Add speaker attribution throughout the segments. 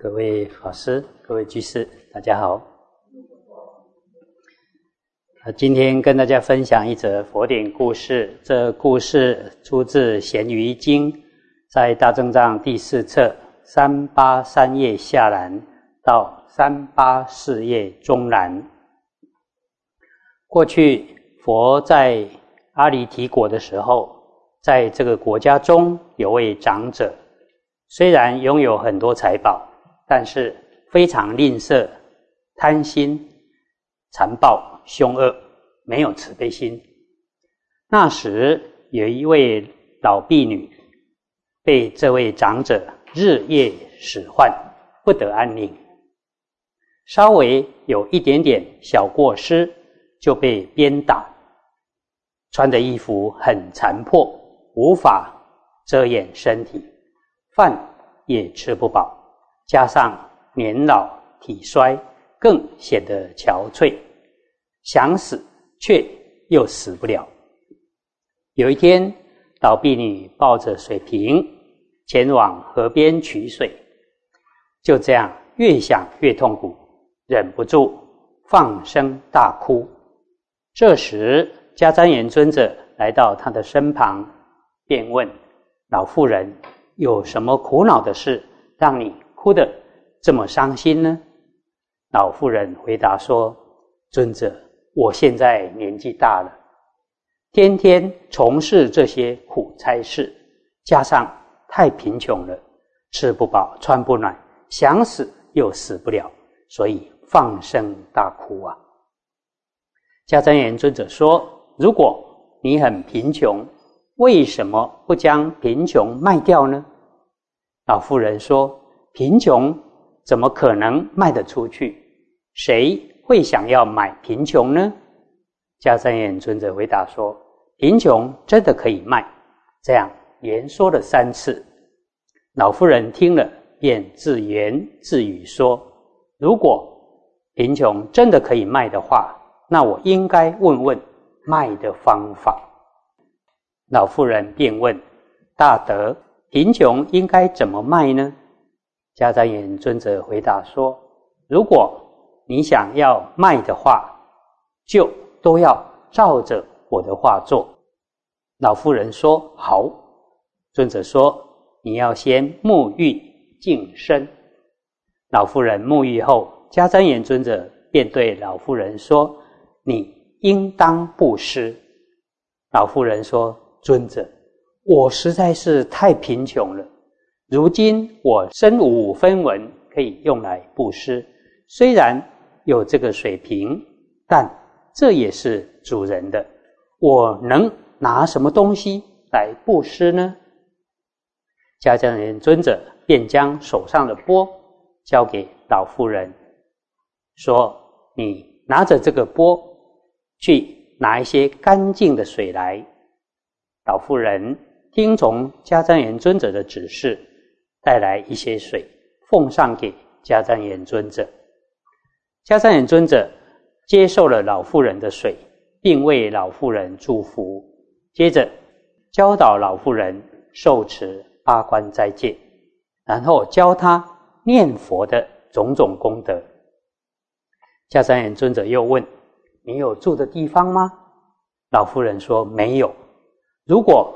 Speaker 1: 各位法师、各位居士，大家好。啊，今天跟大家分享一则佛典故事。这故事出自《咸鱼经》，在大正藏第四册三八三页下栏到三八四页中栏。过去佛在阿离提国的时候，在这个国家中有位长者，虽然拥有很多财宝。但是非常吝啬、贪心、残暴、凶恶，没有慈悲心。那时有一位老婢女，被这位长者日夜使唤，不得安宁。稍微有一点点小过失，就被鞭打，穿的衣服很残破，无法遮掩身体，饭也吃不饱。加上年老体衰，更显得憔悴，想死却又死不了。有一天，老婢女抱着水瓶前往河边取水，就这样越想越痛苦，忍不住放声大哭。这时，迦旃延尊者来到她的身旁，便问老妇人：“有什么苦恼的事，让你？”哭得这么伤心呢？老妇人回答说：“尊者，我现在年纪大了，天天从事这些苦差事，加上太贫穷了，吃不饱穿不暖，想死又死不了，所以放声大哭啊。”迦旃延尊者说：“如果你很贫穷，为什么不将贫穷卖掉呢？”老妇人说。贫穷怎么可能卖得出去？谁会想要买贫穷呢？迦三眼尊者回答说：“贫穷真的可以卖。”这样连说了三次。老妇人听了，便自言自语说：“如果贫穷真的可以卖的话，那我应该问问卖的方法。”老妇人便问：“大德，贫穷应该怎么卖呢？”迦旃延尊者回答说：“如果你想要卖的话，就都要照着我的话做。”老妇人说：“好。”尊者说：“你要先沐浴净身。”老妇人沐浴后，迦旃延尊者便对老妇人说：“你应当布施。”老妇人说：“尊者，我实在是太贫穷了。”如今我身无分文可以用来布施，虽然有这个水平，但这也是主人的。我能拿什么东西来布施呢？迦旃延尊者便将手上的钵交给老妇人，说：“你拿着这个钵去拿一些干净的水来。”老妇人听从迦旃延尊者的指示。带来一些水，奉上给迦旃延尊者。迦旃延尊者接受了老妇人的水，并为老妇人祝福。接着教导老妇人受持八关斋戒，然后教她念佛的种种功德。迦旃延尊者又问：“你有住的地方吗？”老妇人说：“没有。如果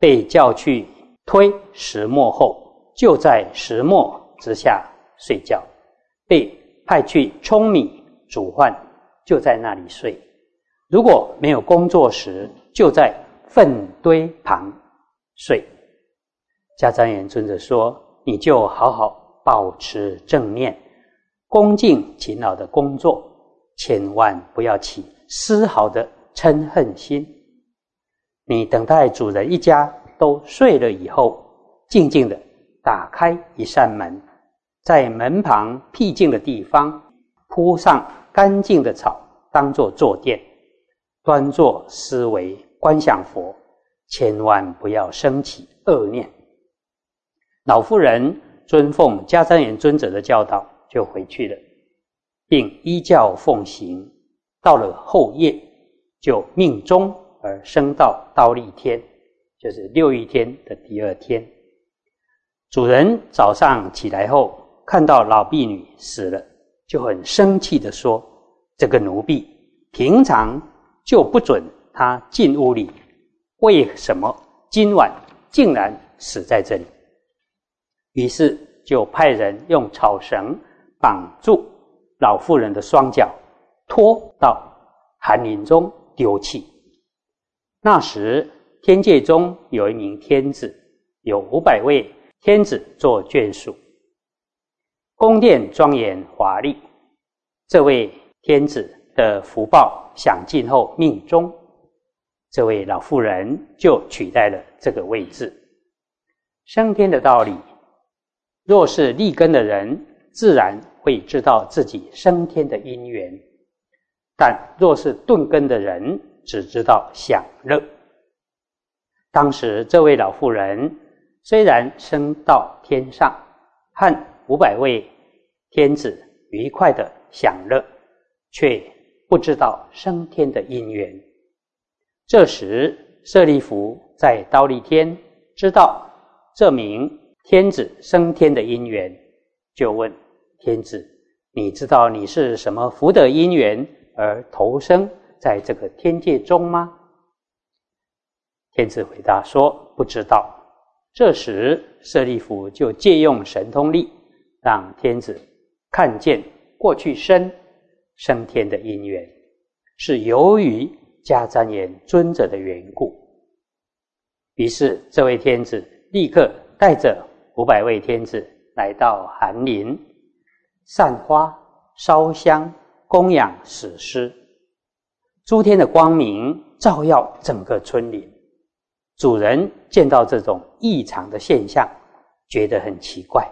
Speaker 1: 被叫去推石磨后。”就在石磨之下睡觉，被派去舂米煮饭，就在那里睡。如果没有工作时，就在粪堆旁睡。迦旃延尊者说：“你就好好保持正念，恭敬勤劳的工作，千万不要起丝毫的嗔恨心。你等待主人一家都睡了以后，静静的。”打开一扇门，在门旁僻静的地方铺上干净的草，当做坐垫，端坐思维观想佛，千万不要升起恶念。老妇人遵奉迦旃延尊者的教导，就回去了，并依教奉行。到了后夜，就命中而升到刀立天，就是六欲天的第二天。主人早上起来后，看到老婢女死了，就很生气的说：“这个奴婢平常就不准她进屋里，为什么今晚竟然死在这里？”于是就派人用草绳绑住老妇人的双脚，拖到寒林中丢弃。那时天界中有一名天子，有五百位天子做眷属，宫殿庄严华丽。这位天子的福报享尽后命终，这位老妇人就取代了这个位置。升天的道理。若是立根的人，自然会知道自己升天的因缘；但若是顿根的人，只知道享乐。当时这位老妇人虽然升到天上，和五百位天子愉快的享乐，却不知道升天的因缘。这时舍利弗在刀立天知道这名。天子升天的因缘，就问天子：“你知道你是什么福德因缘而投生在这个天界中吗？”天子回答说：“不知道。”这时舍利弗就借用神通力，让天子看见过去生升天的因缘，是由于迦旃延尊者的缘故。于是这位天子立刻带着。五百位天子来到寒林，散花、烧香、供养死尸，诸天的光明照耀整个村林。主人见到这种异常的现象，觉得很奇怪，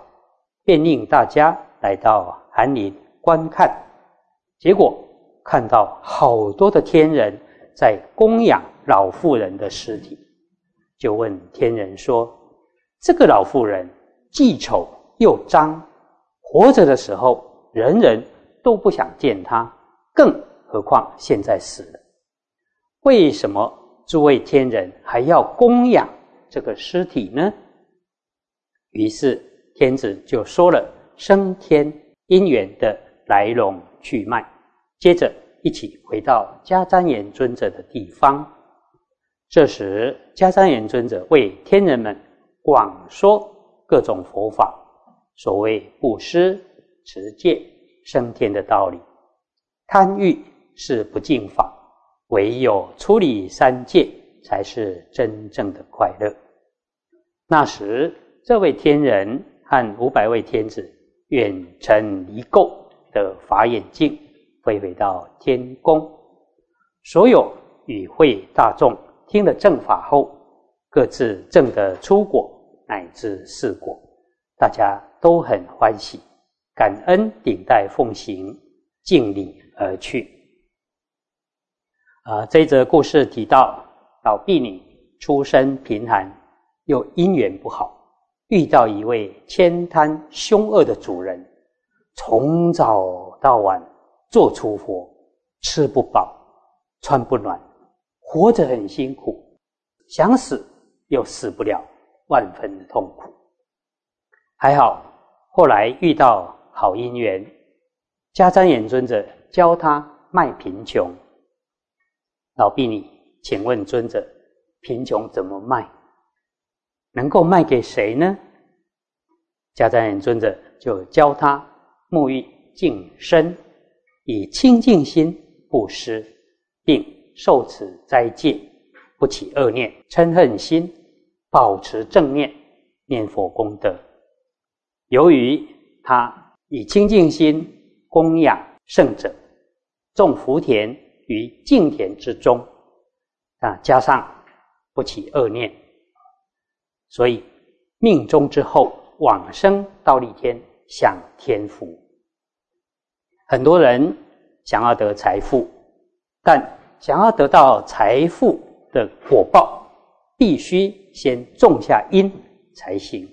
Speaker 1: 便令大家来到寒林观看。结果看到好多的天人在供养老妇人的尸体，就问天人说。这个老妇人既丑又脏，活着的时候人人都不想见她，更何况现在死了？为什么诸位天人还要供养这个尸体呢？于是天子就说了升天因缘的来龙去脉，接着一起回到迦旃延尊者的地方。这时迦旃延尊者为天人们。广说各种佛法，所谓布施、持戒、升天的道理。贪欲是不净法，唯有处理三界，才是真正的快乐。那时，这位天人和五百位天子远程离垢的法眼镜，飞回到天宫。所有与会大众听了正法后。各自证得出果乃至四果，大家都很欢喜，感恩顶戴奉行，敬礼而去。啊，这则故事提到老婢女出身贫寒，又姻缘不好，遇到一位悭贪凶恶的主人，从早到晚做粗活，吃不饱，穿不暖，活着很辛苦，想死。又死不了，万分的痛苦。还好，后来遇到好姻缘，迦旃延尊者教他卖贫穷。老婢女，请问尊者，贫穷怎么卖？能够卖给谁呢？迦旃延尊者就教他沐浴净身，以清净心布施，并受持斋戒，不起恶念、嗔恨心。保持正念念佛功德，由于他以清净心供养圣者，种福田于净田之中，啊，加上不起恶念，所以命中之后往生到立天享天福。很多人想要得财富，但想要得到财富的果报，必须。先种下因才行。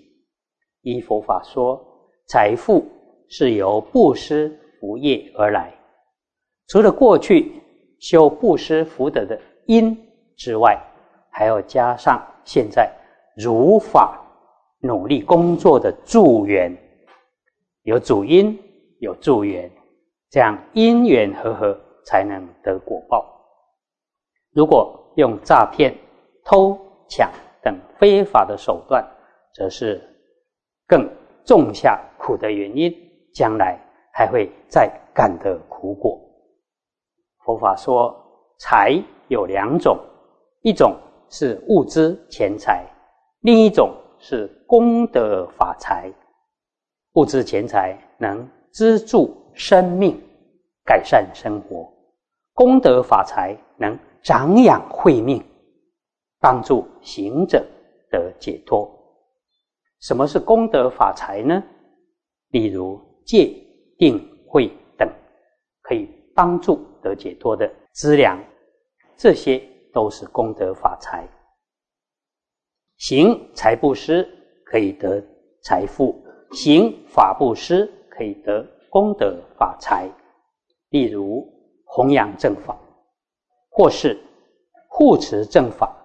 Speaker 1: 依佛法说，财富是由布施福业而来。除了过去修布施福德的因之外，还要加上现在如法努力工作的助缘。有主因，有助缘，这样因缘和合，才能得果报。如果用诈骗、偷抢等非法的手段，则是更种下苦的原因，将来还会再感得苦果。佛法说，财有两种，一种是物资钱财，另一种是功德法财。物质钱财能资助生命，改善生活；功德法财能长养慧命，帮助行者得解脱。什么是功德法财呢？例如戒、定、慧等，可以帮助得解脱的资粮，这些都是功德法财。行财布施可以得财富。行法布施可以得功德法财，例如弘扬正法，或是护持正法，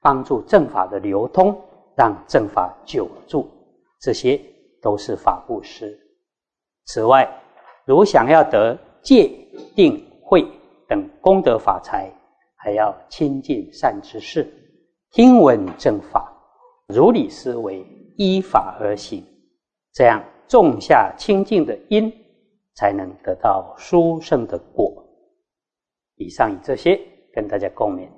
Speaker 1: 帮助正法的流通，让正法久住，这些都是法布施。此外，如想要得戒定慧等功德法财，还要亲近善知识，听闻正法，如理思维，依法而行。这样种下清净的因，才能得到殊胜的果。以上以这些跟大家共勉。